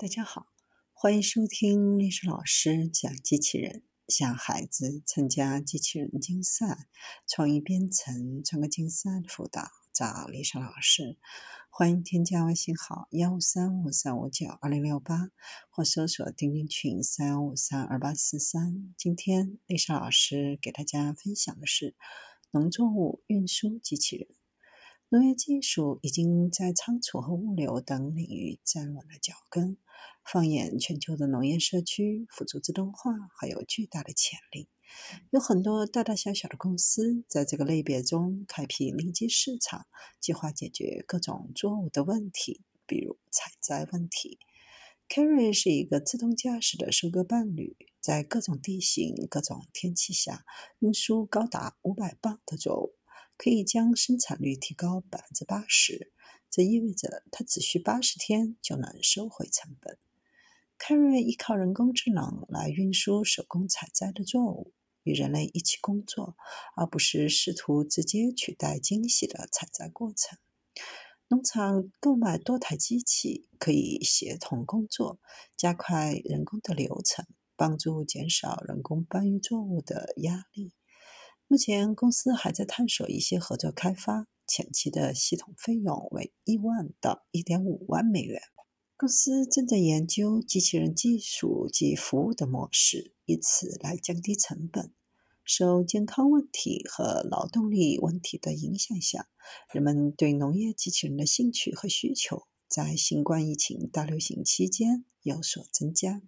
大家好，欢迎收听历史老师讲机器人，向孩子参加机器人竞赛、创意编程、创客竞赛的辅导，找历史老师。欢迎添加微信号幺五三五三五九二零六八，或搜索钉钉群三五三二八四三。今天历史老师给大家分享的是农作物运输机器人。农业技术已经在仓储和物流等领域站稳了脚跟。放眼全球的农业社区，辅助自动化还有巨大的潜力。有很多大大小小的公司在这个类别中开辟临机市场，计划解决各种作物的问题，比如采摘问题。Carry 是一个自动驾驶的收割伴侣，在各种地形、各种天气下运输高达五百磅的作物。可以将生产率提高百分之八十，这意味着它只需八十天就能收回成本。凯瑞依靠人工智能来运输手工采摘的作物，与人类一起工作，而不是试图直接取代精细的采摘过程。农场购买多台机器，可以协同工作，加快人工的流程，帮助减少人工搬运作物的压力。目前，公司还在探索一些合作开发，前期的系统费用为一万到一点五万美元。公司正在研究机器人技术及服务的模式，以此来降低成本。受健康问题和劳动力问题的影响下，人们对农业机器人的兴趣和需求在新冠疫情大流行期间有所增加。